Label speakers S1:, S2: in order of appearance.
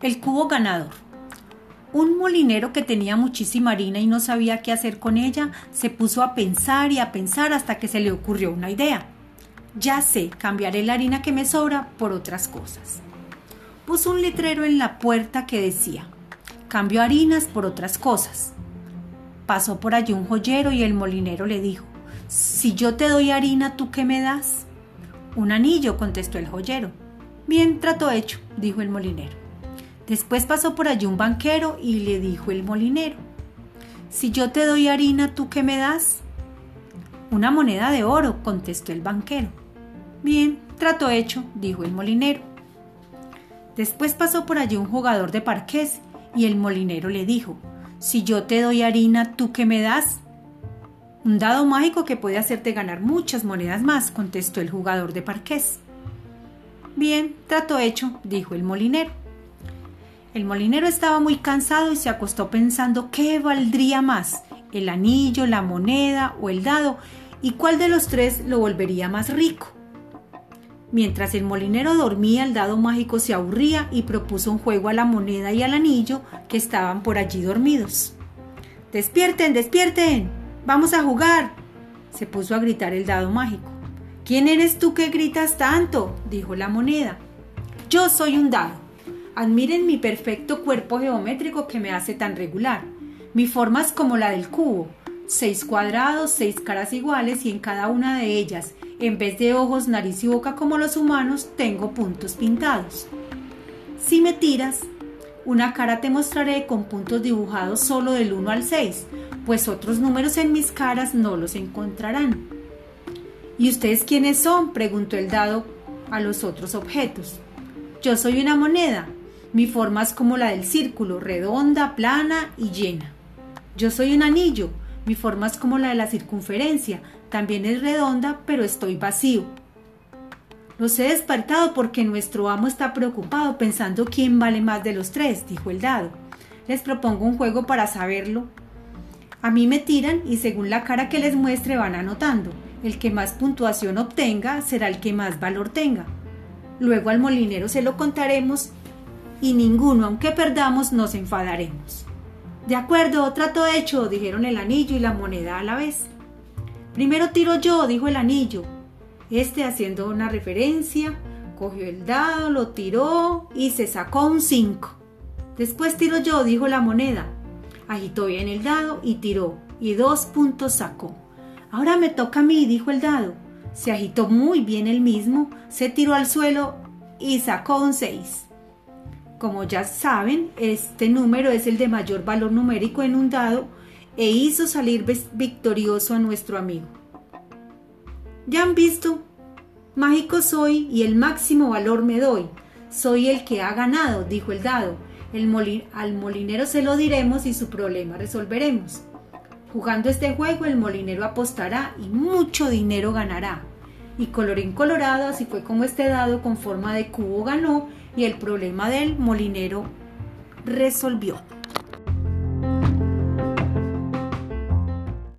S1: El cubo ganador. Un molinero que tenía muchísima harina y no sabía qué hacer con ella, se puso a pensar y a pensar hasta que se le ocurrió una idea. Ya sé, cambiaré la harina que me sobra por otras cosas. Puso un letrero en la puerta que decía, cambio harinas por otras cosas. Pasó por allí un joyero y el molinero le dijo, si yo te doy harina, ¿tú qué me das? Un anillo, contestó el joyero. Bien, trato hecho, dijo el molinero. Después pasó por allí un banquero y le dijo el molinero, si yo te doy harina, ¿tú qué me das? Una moneda de oro, contestó el banquero. Bien, trato hecho, dijo el molinero. Después pasó por allí un jugador de parqués y el molinero le dijo, si yo te doy harina, ¿tú qué me das? Un dado mágico que puede hacerte ganar muchas monedas más, contestó el jugador de parqués. Bien, trato hecho, dijo el molinero. El molinero estaba muy cansado y se acostó pensando qué valdría más, el anillo, la moneda o el dado, y cuál de los tres lo volvería más rico. Mientras el molinero dormía, el dado mágico se aburría y propuso un juego a la moneda y al anillo que estaban por allí dormidos. Despierten, despierten. Vamos a jugar. se puso a gritar el dado mágico. ¿Quién eres tú que gritas tanto? dijo la moneda. Yo soy un dado. Admiren mi perfecto cuerpo geométrico que me hace tan regular. Mi forma es como la del cubo, seis cuadrados, seis caras iguales y en cada una de ellas, en vez de ojos, nariz y boca como los humanos, tengo puntos pintados. Si me tiras, una cara te mostraré con puntos dibujados solo del 1 al 6, pues otros números en mis caras no los encontrarán. ¿Y ustedes quiénes son? preguntó el dado a los otros objetos. Yo soy una moneda, mi forma es como la del círculo, redonda, plana y llena. Yo soy un anillo. Mi forma es como la de la circunferencia. También es redonda, pero estoy vacío. Los he despertado porque nuestro amo está preocupado pensando quién vale más de los tres, dijo el dado. Les propongo un juego para saberlo. A mí me tiran y según la cara que les muestre van anotando. El que más puntuación obtenga será el que más valor tenga. Luego al molinero se lo contaremos y ninguno, aunque perdamos, nos enfadaremos. De acuerdo, trato hecho, dijeron el anillo y la moneda a la vez. Primero tiro yo, dijo el anillo. Este, haciendo una referencia, cogió el dado, lo tiró y se sacó un 5. Después tiro yo, dijo la moneda. Agitó bien el dado y tiró, y dos puntos sacó. Ahora me toca a mí, dijo el dado. Se agitó muy bien el mismo, se tiró al suelo y sacó un 6. Como ya saben, este número es el de mayor valor numérico en un dado e hizo salir victorioso a nuestro amigo. Ya han visto, mágico soy y el máximo valor me doy. Soy el que ha ganado, dijo el dado. Al molinero se lo diremos y su problema resolveremos. Jugando este juego el molinero apostará y mucho dinero ganará. Y colorín colorado, así fue como este dado con forma de cubo ganó y el problema del molinero resolvió.